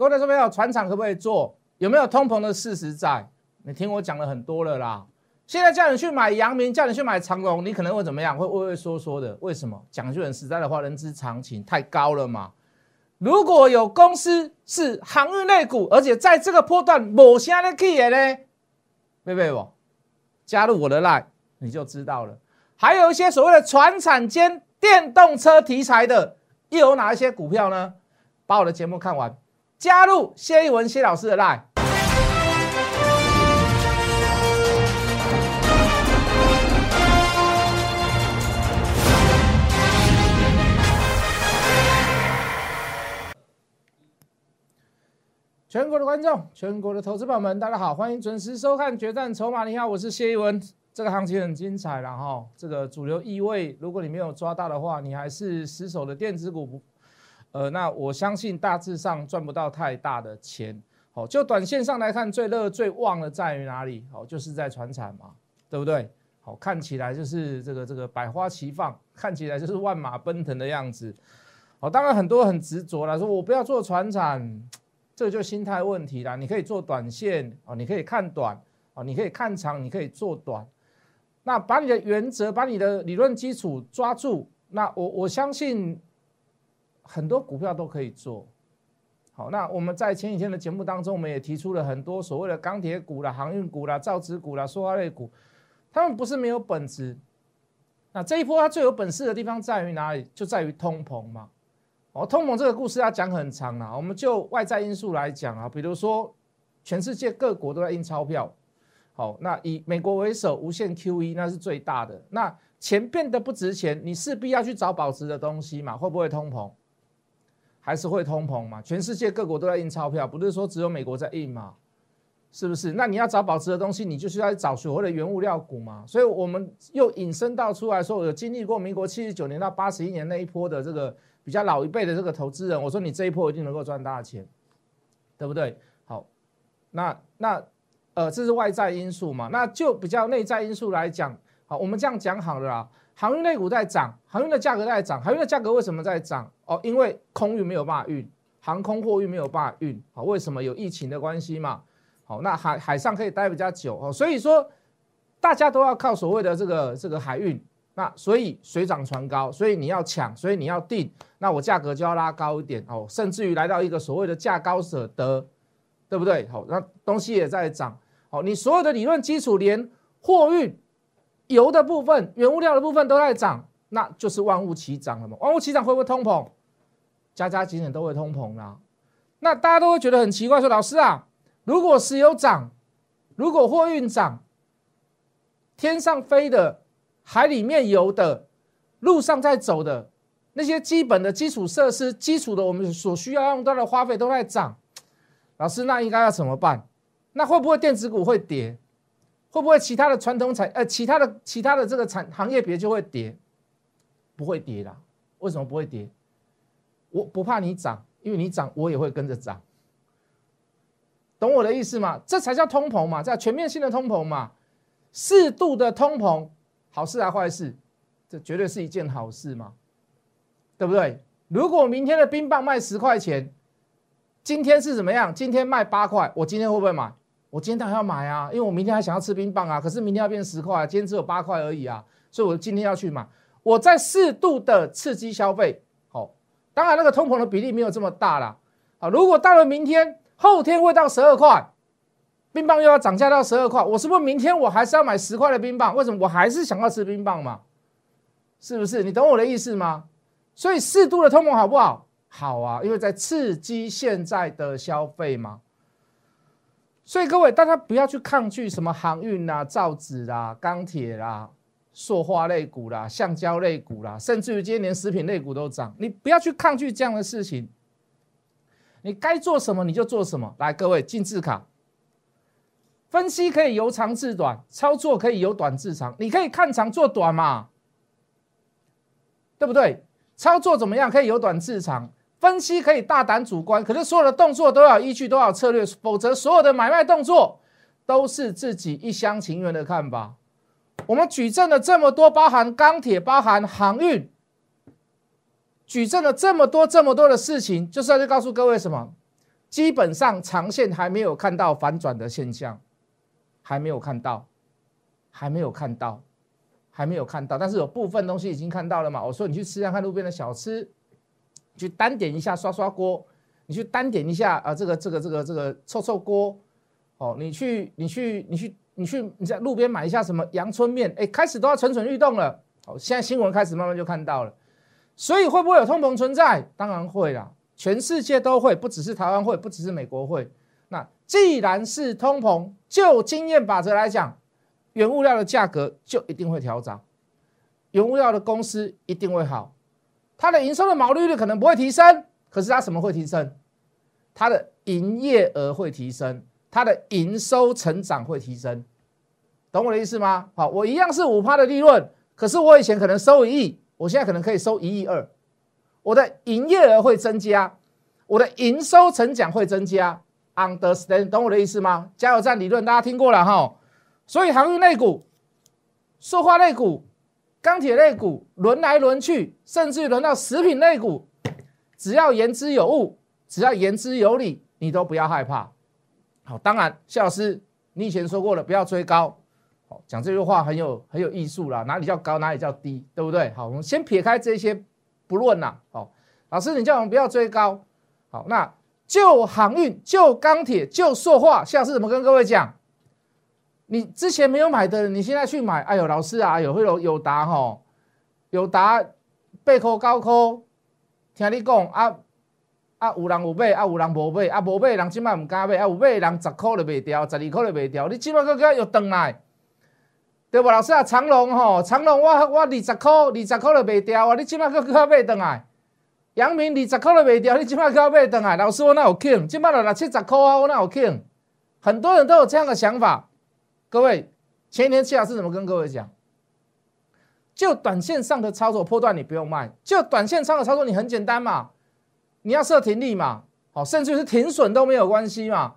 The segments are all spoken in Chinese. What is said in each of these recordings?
各位说没有？船厂可不可以做？有没有通膨的事实在？你听我讲了很多了啦。现在叫你去买阳明，叫你去买长隆，你可能会怎么样？会畏畏缩缩的。为什么？讲句很实在的话，人之常情，太高了嘛。如果有公司是航运类股，而且在这个波段某些的 key 呢，贝贝不加入我的 line，你就知道了。还有一些所谓的船产间电动车题材的，又有哪一些股票呢？把我的节目看完，加入谢一文谢老师的 line。全国的观众，全国的投资朋友们，大家好，欢迎准时收看《决战筹码》。你好，我是谢一文。这个行情很精彩，然后这个主流意味，如果你没有抓到的话，你还是死守的电子股不，呃，那我相信大致上赚不到太大的钱。好，就短线上来看，最热最旺的在于哪里？好，就是在船产嘛，对不对？好，看起来就是这个这个百花齐放，看起来就是万马奔腾的样子。好，当然很多很执着了，说我不要做船产。这就心态问题啦。你可以做短线哦，你可以看短哦，你可以看长，你可以做短。那把你的原则，把你的理论基础抓住。那我我相信很多股票都可以做好。那我们在前几天的节目当中，我们也提出了很多所谓的钢铁股啦、航运股啦、造纸股啦、塑化类股，他们不是没有本质。那这一波它最有本事的地方在于哪里？就在于通膨嘛。哦，通膨这个故事要讲很长啊，我们就外在因素来讲啊，比如说全世界各国都在印钞票，好，那以美国为首，无限 QE 那是最大的，那钱变得不值钱，你势必要去找保值的东西嘛，会不会通膨？还是会通膨嘛？全世界各国都在印钞票，不是说只有美国在印嘛？是不是？那你要找保值的东西，你就需要找所谓的原物料股嘛？所以我们又引申到出来说，有经历过民国七十九年到八十一年那一波的这个。比较老一辈的这个投资人，我说你这一波一定能够赚大钱，对不对？好，那那呃，这是外在因素嘛？那就比较内在因素来讲，好，我们这样讲好了啦。航运类股在涨，航运的价格在涨，航运的价格为什么在涨？哦，因为空运没有办法运，航空货运没有办法运，好，为什么有疫情的关系嘛？好，那海海上可以待比较久哦，所以说大家都要靠所谓的这个这个海运。那所以水涨船高，所以你要抢，所以你要定，那我价格就要拉高一点哦，甚至于来到一个所谓的价高者得，对不对？好，那东西也在涨，好，你所有的理论基础，连货运、油的部分、原物料的部分都在涨，那就是万物齐涨了嘛？万物齐涨会不会通膨？家家景点都会通膨啦。那大家都会觉得很奇怪，说老师啊，如果石油涨，如果货运涨，天上飞的。海里面游的，路上在走的那些基本的基础设施、基础的我们所需要用到的花费都在涨。老师，那应该要怎么办？那会不会电子股会跌？会不会其他的传统产呃其他的其他的这个产行业别就会跌？不会跌啦。为什么不会跌？我不怕你涨，因为你涨我也会跟着涨。懂我的意思吗？这才叫通膨嘛，叫全面性的通膨嘛，适度的通膨。好事还坏事？这绝对是一件好事嘛，对不对？如果明天的冰棒卖十块钱，今天是怎么样？今天卖八块，我今天会不会买？我今天当然要买啊，因为我明天还想要吃冰棒啊。可是明天要变十块啊，今天只有八块而已啊，所以我今天要去买。我在适度的刺激消费，好，当然那个通膨的比例没有这么大了。好，如果到了明天、后天会到十二块。冰棒又要涨价到十二块，我是不是明天我还是要买十块的冰棒？为什么我还是想要吃冰棒嘛？是不是？你懂我的意思吗？所以适度的通膨好不好？好啊，因为在刺激现在的消费嘛。所以各位大家不要去抗拒什么航运啦、造纸啦、钢铁啦、塑化类股啦、橡胶类股啦，甚至于今天连食品类股都涨，你不要去抗拒这样的事情。你该做什么你就做什么。来，各位进字卡。分析可以由长至短，操作可以由短至长。你可以看长做短嘛，对不对？操作怎么样？可以由短至长。分析可以大胆主观，可是所有的动作都要依据，都要策略，否则所有的买卖动作都是自己一厢情愿的看法。我们举证了这么多，包含钢铁，包含航运，举证了这么多这么多的事情，就是要去告诉各位什么？基本上长线还没有看到反转的现象，还没有看到，还没有看到，还没有看到。但是有部分东西已经看到了嘛？我说你去吃下看路边的小吃，去单点一下刷刷锅，你去单点一下啊，这个这个这个这个臭臭锅，哦，你去你去你去你去你在路边买一下什么阳春面，哎，开始都要蠢蠢欲动了。好，现在新闻开始慢慢就看到了。所以会不会有通膨存在？当然会啦，全世界都会，不只是台湾会，不只是美国会。那既然是通膨，就经验法则来讲，原物料的价格就一定会调涨，原物料的公司一定会好，它的营收的毛利率可能不会提升，可是它什么会提升？它的营业额会提升，它的营收成长会提升，懂我的意思吗？好，我一样是五趴的利润，可是我以前可能收一亿。我现在可能可以收一亿二，我的营业额会增加，我的营收成长会增加，understand 懂我的意思吗？加油站理论大家听过了哈，所以航运类股、塑化类股、钢铁类股轮来轮去，甚至轮到食品类股，只要言之有物，只要言之有理，你都不要害怕。好，当然，谢老师，你以前说过了，不要追高。讲这句话很有很有艺术啦，哪里叫高，哪里叫低，对不对？好，我们先撇开这些不论啦。好，老师，你叫我们不要追高。好，那就航运、就钢铁、就塑化，下次怎么跟各位讲？你之前没有买的，你现在去买。哎呦，老师啊，有会有有答吼，有答背科高科，听你讲啊啊，有人有买，啊有人无买，啊无买的人即摆唔敢买，啊有买的人十块都卖掉，十二块都卖掉，你即摆个个又转来。对不，老师啊，长隆吼，长隆我我二十块，二十块都卖掉啊！你即摆搁搁买倒来？阳明二十块都卖掉，你即摆搁买倒来？老师我那有欠，即摆都六七十块啊，我那有欠。很多人都有这样的想法。各位，前一天谢老师怎么跟各位讲？就短线上的操作波段你不用卖，就短线上的操作你很简单嘛，你要设停利嘛，好，甚至是停损都没有关系嘛，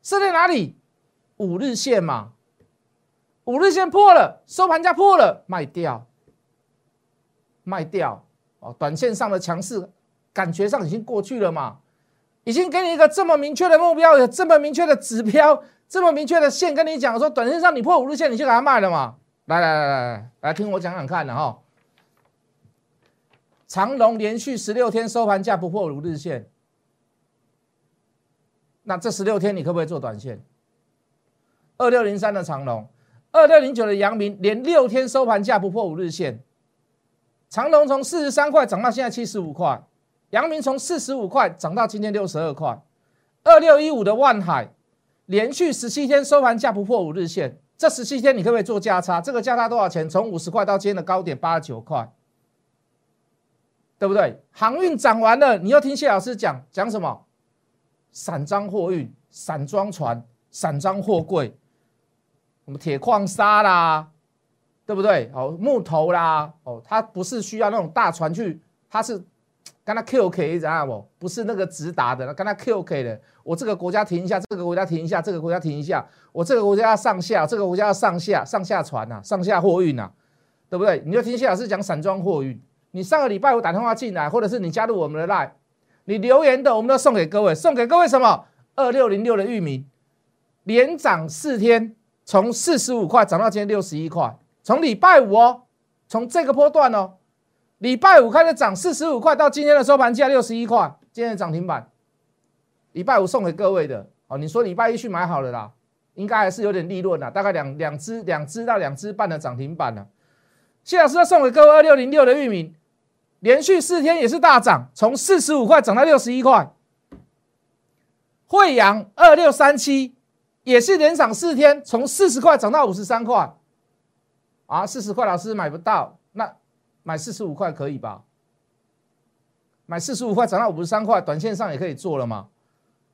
设在哪里？五日线嘛。五日线破了，收盘价破了，卖掉，卖掉哦。短线上的强势，感觉上已经过去了嘛，已经给你一个这么明确的目标，有这么明确的指标，这么明确的线，跟你讲说，短线上你破五日线，你就给它卖了嘛。来来来来来，听我讲讲看的哈。长隆连续十六天收盘价不破五日线，那这十六天你可不可以做短线？二六零三的长隆。二六零九的阳明连六天收盘价不破五日线，长隆从四十三块涨到现在七十五块，阳明从四十五块涨到今天六十二块。二六一五的万海连续十七天收盘价不破五日线，这十七天你可不可以做价差？这个价差多少钱？从五十块到今天的高点八十九块，对不对？航运涨完了，你又听谢老师讲讲什么？散装货运、散装船、散装货柜。什么铁矿砂啦，对不对？哦，木头啦，哦，它不是需要那种大船去，它是跟它 QK 知道不？不是那个直达的，跟它 QK 的。我这个国家停一下，这个国家停一下，这个国家停一下，我这个国家要上下，这个国家要上下，上下船呐，上下货运呐，对不对？你就听谢老师讲散装货运。你上个礼拜我打电话进来，或者是你加入我们的 Line，你留言的，我们都送给各位，送给各位什么？二六零六的域名，连涨四天。从四十五块涨到今天六十一块，从礼拜五哦，从这个波段哦，礼拜五开始涨四十五块，到今天的收盘价六十一块，今天的涨停板，礼拜五送给各位的哦。你说礼拜一去买好了啦，应该还是有点利润的，大概两两只两只到两只半的涨停板呢。谢老师要送给各位二六零六的域名，连续四天也是大涨，从四十五块涨到六十一块。惠阳二六三七。也是连涨四天，从四十块涨到五十三块，啊，四十块老师买不到，那买四十五块可以吧？买四十五块涨到五十三块，短线上也可以做了吗？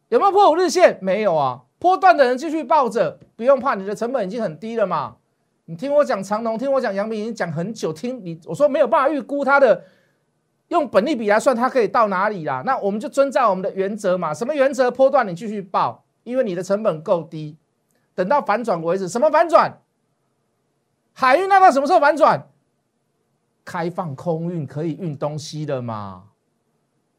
有没有破五日线？没有啊，破段的人继续抱着，不用怕，你的成本已经很低了嘛。你听我讲长隆，听我讲杨明，已经讲很久，听你我说没有办法预估它的用本利比来算，它可以到哪里啦？那我们就遵照我们的原则嘛，什么原则？破段你继续报。因为你的成本够低，等到反转为止。什么反转？海运那到什么时候反转？开放空运可以运东西了嘛？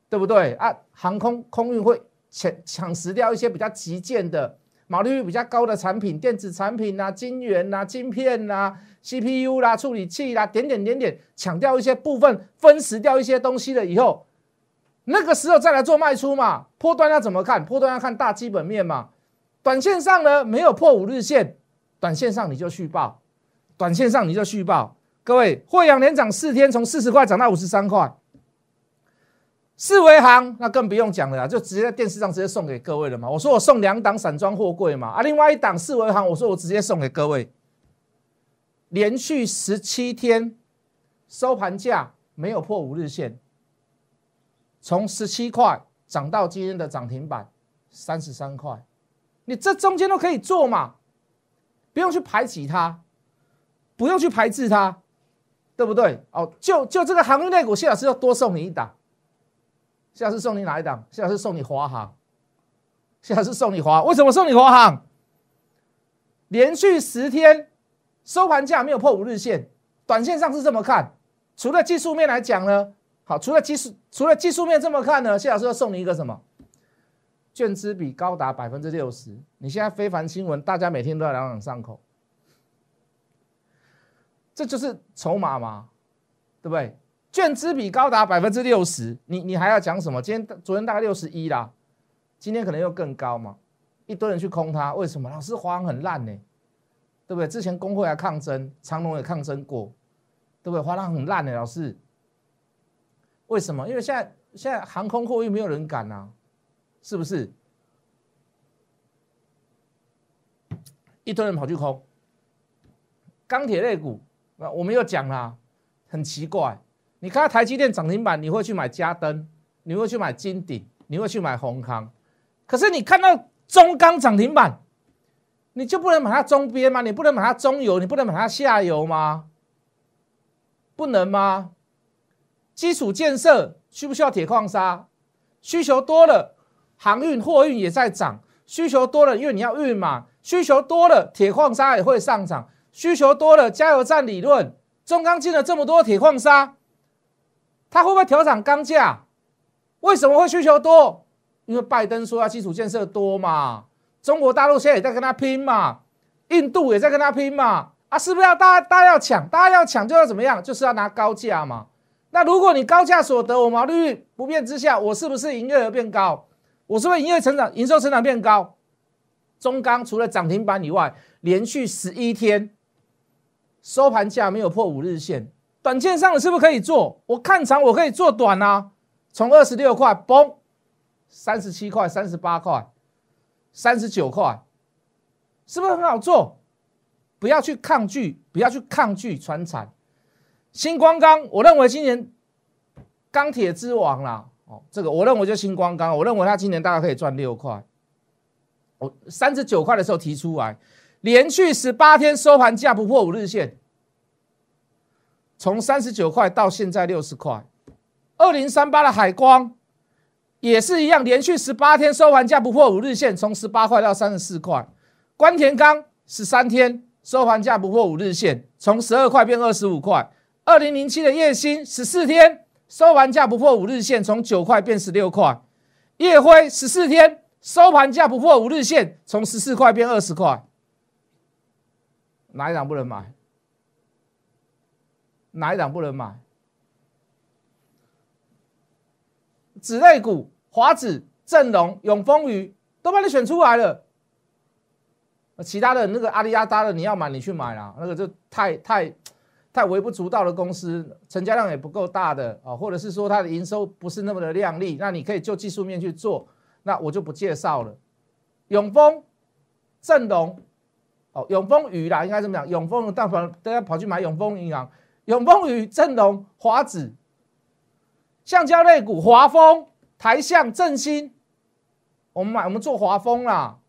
对不对啊？航空空运会抢抢食掉一些比较急件的、毛利率比较高的产品，电子产品啊、晶圆啊、晶片啊、CPU 啦、处理器啦，点点点点，抢掉一些部分，分食掉一些东西了以后，那个时候再来做卖出嘛。波段要怎么看？波段要看大基本面嘛。短线上呢，没有破五日线，短线上你就续报，短线上你就续报。各位，惠阳连涨四天，从四十块涨到五十三块。四维行那更不用讲了啦，就直接在电视上直接送给各位了嘛。我说我送两档散装货柜嘛，啊，另外一档四维行，我说我直接送给各位。连续十七天收盘价没有破五日线，从十七块涨到今天的涨停板三十三块，你这中间都可以做嘛，不用去排挤它，不用去排斥它，对不对？哦，就就这个航运类股，谢老师要多送你一档。谢老师送你哪一档？谢老师送你华航。谢老师送你华，为什么送你华航？连续十天收盘价没有破五日线，短线上是这么看。除了技术面来讲呢，好，除了技术除了技术面这么看呢，谢老师要送你一个什么？券资比高达百分之六十。你现在非凡新闻，大家每天都在朗朗上口，这就是筹码嘛，对不对？券资比高达百分之六十，你你还要讲什么？今天昨天大概六十一啦，今天可能又更高嘛？一堆人去空它，为什么？老师华航很烂呢，对不对？之前工会还抗争，长隆也抗争过，对不对？华航很烂呢，老师，为什么？因为现在现在航空货运没有人敢啊，是不是？一堆人跑去空钢铁类股，那我们又讲了，很奇怪。你看到台积电涨停板，你会去买嘉登，你会去买金鼎，你会去买宏康。可是你看到中钢涨停板，你就不能买它中边吗？你不能买它中游，你不能买它下游吗？不能吗？基础建设需不需要铁矿砂？需求多了，航运货运也在涨。需求多了，因为你要运嘛。需求多了，铁矿砂也会上涨。需求多了，加油站理论，中钢进了这么多铁矿砂。它会不会调涨钢价？为什么会需求多？因为拜登说要基础建设多嘛，中国大陆现在也在跟他拼嘛，印度也在跟他拼嘛，啊，是不是要大家大家要抢，大家要抢就要怎么样？就是要拿高价嘛。那如果你高价所得，我毛利率不变之下，我是不是营业额变高？我是不是营业成长、营收成长变高？中钢除了涨停板以外，连续十一天收盘价没有破五日线。短线上的是不是可以做？我看长我可以做短啊，从二十六块崩，三十七块、三十八块、三十九块，是不是很好做？不要去抗拒，不要去抗拒传产。新光钢，我认为今年钢铁之王啦，哦，这个我认为就新光钢，我认为它今年大概可以赚六块。我三十九块的时候提出来，连续十八天收盘价不破五日线。从三十九块到现在六十块，二零三八的海光也是一样，连续十八天收盘价不破五日线，从十八块到三十四块。关田钢十三天收盘价不破五日线，从十二块变二十五块。二零零七的叶星十四天收盘价不破五日线，从九块变十六块。叶辉十四天收盘价不破五日线，从十四块变二十块。哪一档不能买？哪一档不能买？子类股、华子、正隆、永丰余都把你选出来了。其他的那个阿里亚达的，你要买你去买啦，那个就太太太微不足道的公司，成交量也不够大的啊，或者是说它的营收不是那么的亮丽，那你可以就技术面去做，那我就不介绍了。永丰、正隆，哦，永丰余啦，应该怎么讲？永丰大凡大家跑去买永丰银行。永丰与正隆、华子、橡胶类股、华丰、台象、振兴，我们买我们做华丰啦。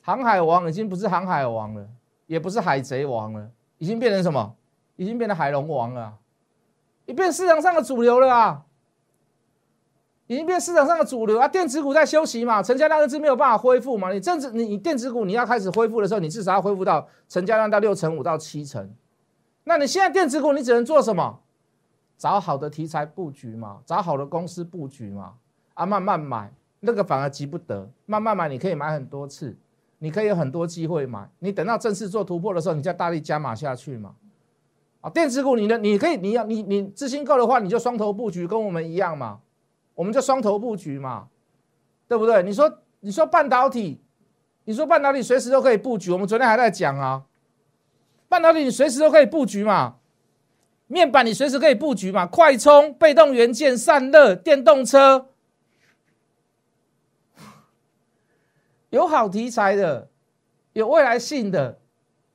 航海王已经不是航海王了，也不是海贼王了，已经变成什么？已经变成海龙王了，已变市场上的主流了啊！已经变市场上的主流啊！电子股在休息嘛，成交量一直没有办法恢复嘛。你政治你你电子股你要开始恢复的时候，你至少要恢复到成交量到六成五到七成。那你现在电子股你只能做什么？找好的题材布局嘛，找好的公司布局嘛，啊，慢慢买，那个反而急不得，慢慢买你可以买很多次，你可以有很多机会买，你等到正式做突破的时候，你再大力加码下去嘛，啊，电子股你的你可以你要你你资金够的话，你就双头布局，跟我们一样嘛，我们就双头布局嘛，对不对？你说你说半导体，你说半导体随时都可以布局，我们昨天还在讲啊，半导体你随时都可以布局嘛。面板你随时可以布局嘛，快充、被动元件、散热、电动车，有好题材的，有未来性的，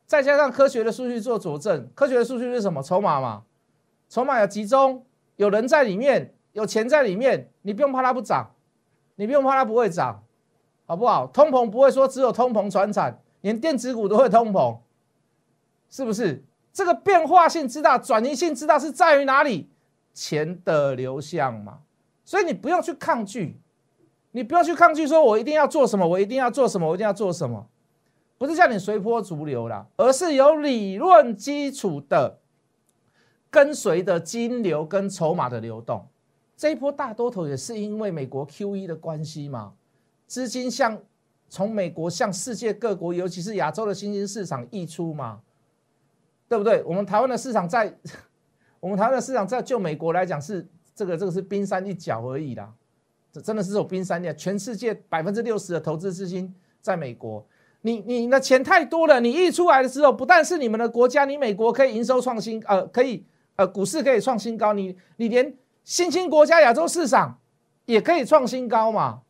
再加上科学的数据做佐证。科学的数据是什么？筹码嘛，筹码有集中，有人在里面，有钱在里面，你不用怕它不涨，你不用怕它不会涨，好不好？通膨不会说只有通膨传产，连电子股都会通膨，是不是？这个变化性之大，转移性之大，是在于哪里？钱的流向嘛。所以你不用去抗拒，你不要去抗拒，说我一定要做什么，我一定要做什么，我一定要做什么，不是叫你随波逐流啦，而是有理论基础的，跟随的金流跟筹码的流动。这一波大多头也是因为美国 Q E 的关系嘛，资金向从美国向世界各国，尤其是亚洲的新兴市场溢出嘛。对不对？我们台湾的市场在，我们台湾的市场在就美国来讲是这个这个是冰山一角而已啦，这真的是有冰山一角。全世界百分之六十的投资资金在美国，你你的钱太多了，你溢出来的时候，不但是你们的国家，你美国可以营收创新，呃，可以呃股市可以创新高，你你连新兴国家亚洲市场也可以创新高嘛？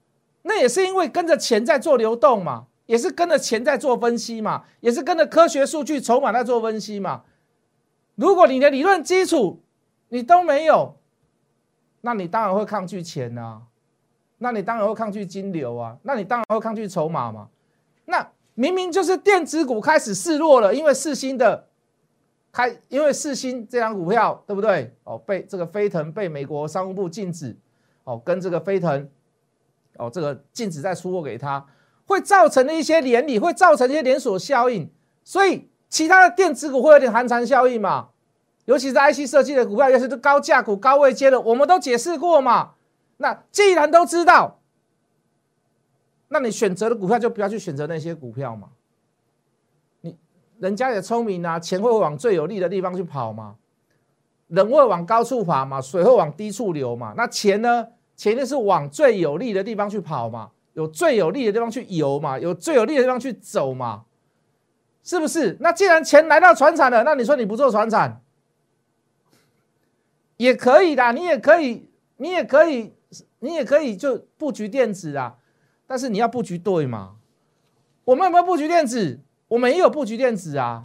那也是因为跟着钱在做流动嘛。也是跟着钱在做分析嘛，也是跟着科学数据、筹码在做分析嘛。如果你的理论基础你都没有，那你当然会抗拒钱啊，那你当然会抗拒金流啊，那你当然会抗拒筹码嘛。那明明就是电子股开始示弱了，因为四星的开，因为四星这张股票对不对？哦，被这个飞腾被美国商务部禁止，哦，跟这个飞腾，哦，这个禁止再出货给他。会造成的一些连理，会造成一些连锁效应，所以其他的电子股会有点寒蝉效应嘛？尤其是 IC 设计的股票，尤其是高价股、高位接的，我们都解释过嘛。那既然都知道，那你选择的股票就不要去选择那些股票嘛。人家也聪明啊，钱会往最有利的地方去跑嘛，人会往高处爬嘛，水会往低处流嘛。那钱呢？钱就是往最有利的地方去跑嘛。有最有利的地方去游嘛，有最有利的地方去走嘛，是不是？那既然钱来到船厂了，那你说你不做船厂也可以的，你也可以，你也可以，你也可以就布局电子啊，但是你要布局对嘛？我们有没有布局电子？我们也有布局电子啊，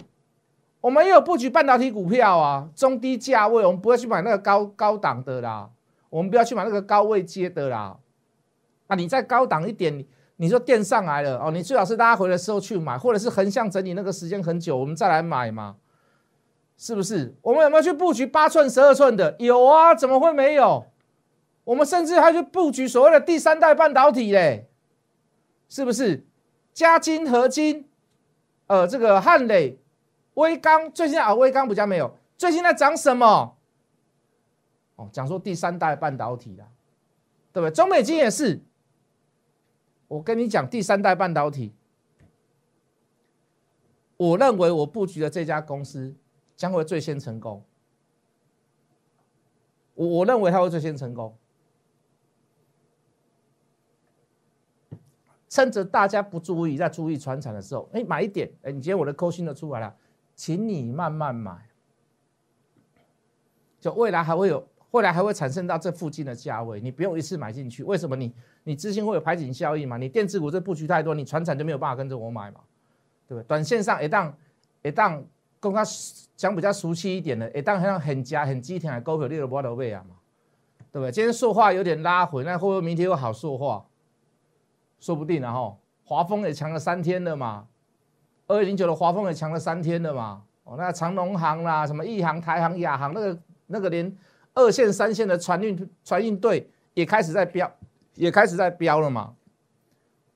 我们也有布局半导体股票啊，中低价位，我们不要去买那个高高档的啦，我们不要去买那个高位接的啦。啊，你再高档一点，你说电上来了哦，你最好是大家回的时候去买，或者是横向整理那个时间很久，我们再来买嘛，是不是？我们有没有去布局八寸、十二寸的？有啊，怎么会没有？我们甚至还去布局所谓的第三代半导体嘞，是不是？加金、合金，呃，这个汉磊、威刚，最近啊，威刚比较没有，最近在涨什么？哦，讲说第三代半导体啦，对不对？中美金也是。我跟你讲，第三代半导体，我认为我布局的这家公司将会最先成功。我我认为它会最先成功，趁着大家不注意，在注意船产的时候，哎，买一点，哎，你今天我的扣心都出来了，请你慢慢买，就未来还会有。未来还会产生到这附近的价位，你不用一次买进去。为什么？你你资金会有排挤效应嘛？你电子股这布局太多，你船产就没有办法跟着我买嘛？对不对？短线上一旦一旦跟他讲比较熟悉一点的，一旦像很加很基挺的股票，你都不得位啊嘛？对不对？今天说话有点拉回，那会不会明天又好说话？说不定啊哈。华丰也强了三天了嘛，二零零九的华丰也强了三天了嘛。哦，那长农行啦，什么亿航、台航、亚航，那个那个连。二线、三线的船运船运队也开始在飙，也开始在飙了嘛？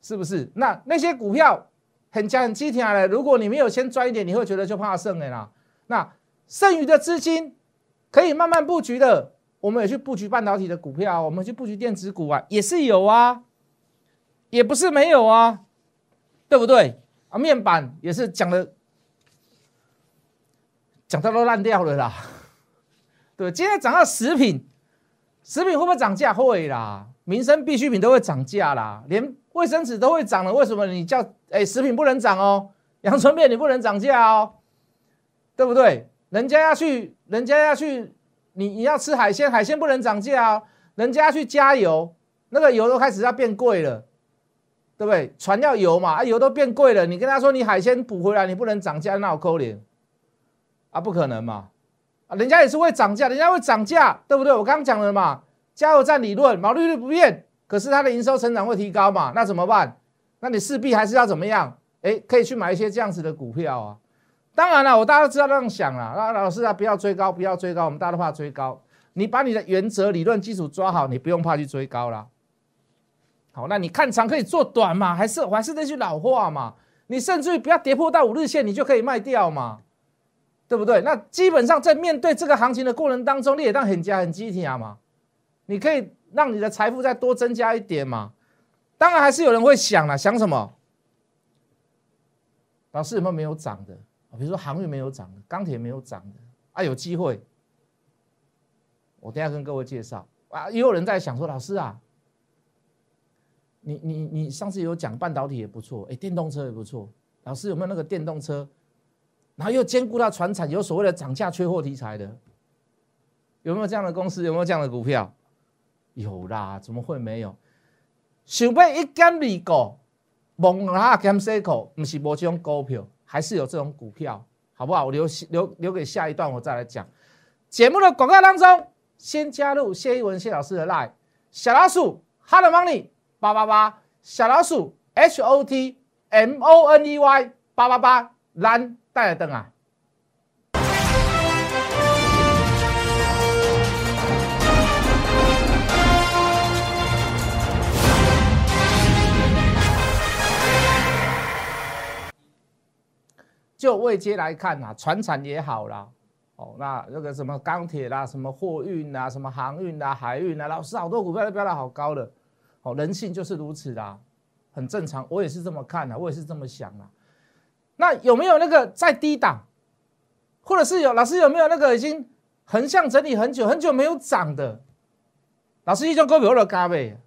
是不是？那那些股票很强很激挺的，如果你没有先赚一点，你会觉得就怕剩的啦。那剩余的资金可以慢慢布局的，我们也去布局半导体的股票，我们去布局电子股啊，也是有啊，也不是没有啊，对不对？啊，面板也是讲的，讲到都烂掉了啦。对，今天涨到食品，食品会不会涨价？会啦，民生必需品都会涨价啦，连卫生纸都会涨了。为什么你叫哎食品不能涨哦？阳春面你不能涨价哦，对不对？人家要去，人家要去，你你要吃海鲜，海鲜不能涨价哦。人家要去加油，那个油都开始要变贵了，对不对？船要油嘛，啊油都变贵了，你跟他说你海鲜补回来，你不能涨价，那我扣脸啊，不可能嘛，啊人家也是会涨价，人家会涨价，对不对？我刚刚讲了嘛，加油站理论，毛利率不变，可是它的营收成长会提高嘛，那怎么办？那你势必还是要怎么样？哎，可以去买一些这样子的股票啊。当然了，我大家都知道这样想了。那老师啊，不要追高，不要追高，我们大家都怕追高。你把你的原则、理论基础抓好，你不用怕去追高了。那你看长可以做短嘛？还是还是那句老话嘛？你甚至于不要跌破到五日线，你就可以卖掉嘛，对不对？那基本上在面对这个行情的过程当中，你也当很加很积极啊嘛。你可以让你的财富再多增加一点嘛。当然还是有人会想了，想什么？老师有没有没有涨的？比如说航运没有涨的，钢铁没有涨的啊，有机会。我等下跟各位介绍啊，也有人在想说，老师啊，你你你上次有讲半导体也不错，哎，电动车也不错，老师有没有那个电动车，然后又兼顾到船产，有所谓的涨价缺货题材的，有没有这样的公司？有没有这样的股票？有啦，怎么会没有？想要一减二个。蒙拉 cam cycle 不是无这种股票，还是有这种股票，好不好？我留留留给下一段我再来讲。节目的广告当中，先加入谢一文谢老师的 line 小老鼠 Hello money 八八八小老鼠 h o t m o n e y 八八八蓝带来灯啊！就未接来看啊，船产也好啦，哦，那那个什么钢铁啦，什么货运啦，什么航运啦，海运啦，老师好多股票都飙得好高了，好，人性就是如此啦，很正常，我也是这么看的，我也是这么想的。那有没有那个在低档，或者是有老师有没有那个已经横向整理很久很久没有涨的？老师一种股票都加呗。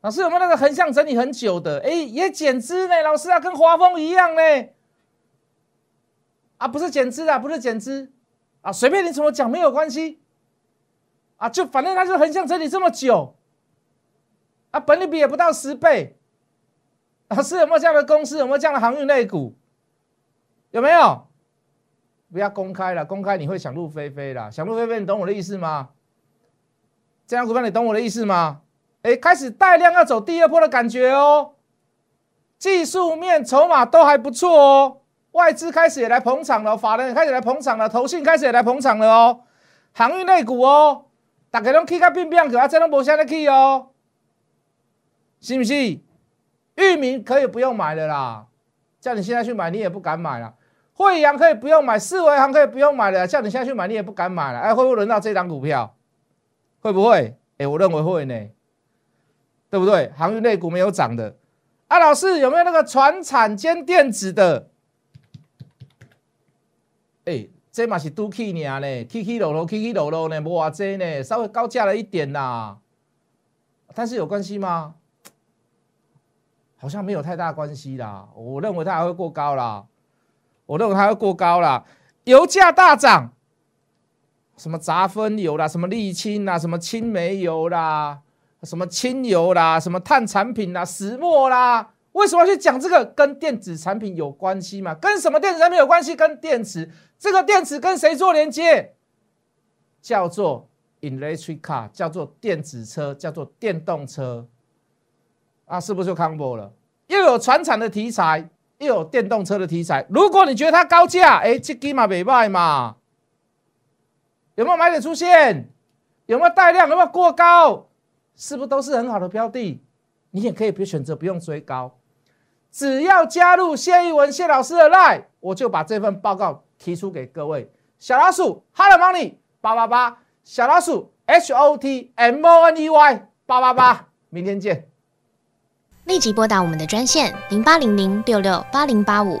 老师有没有那个横向整理很久的？哎，也减资呢？老师啊，跟华丰一样呢？啊，不是减资啊，不是减资啊，随便你怎么讲没有关系啊，就反正它就横向整理这么久啊，本利比也不到十倍。啊，是有没有这样的公司？有没有这样的航运类股？有没有？不要公开了，公开你会想入非非啦。想入非非，你懂我的意思吗？这样股票你懂我的意思吗？哎，开始带量要走第二波的感觉哦，技术面筹码都还不错哦，外资开始也来捧场了，法人也开始来捧场了，投信开始也来捧场了哦，航运类股哦，大家拢起个变变，可啊，这拢无啥的起哦，是不是？域名可以不用买的啦，叫你现在去买，你也不敢买了。惠阳可以不用买，四维行可以不用买了，叫你现在去买，你也不敢买了。哎，会不会轮到这张股票？会不会？哎，我认为会呢。对不对？航运类股没有涨的，啊，老师有没有那个船产兼电子的？哎，这嘛是都起年呢，起起落落，起起落落呢，无话这呢，稍微高价了一点啦。但是有关系吗？好像没有太大关系啦。我认为它还会过高啦。我认为它会过高啦。油价大涨，什么杂分油啦，什么沥青啦，什么青煤油啦。什么轻油啦，什么碳产品啦，石墨啦，为什么要去讲这个？跟电子产品有关系嘛？跟什么电子产品有关系？跟电池，这个电池跟谁做连接？叫做 electric car，叫做电子车，叫做电动车。啊，是不是就 combo 了？又有船产的题材，又有电动车的题材。如果你觉得它高价，哎，这起码没卖嘛？有没有买点出现？有没有带量？有没有过高？是不是都是很好的标的？你也可以别选择不用追高。只要加入谢一文谢老师的 line，我就把这份报告提出给各位。小老鼠 Hello Money 八八八，小老鼠 H O T M O N E Y 八八八，明天见。立即拨打我们的专线零八零零六六八零八五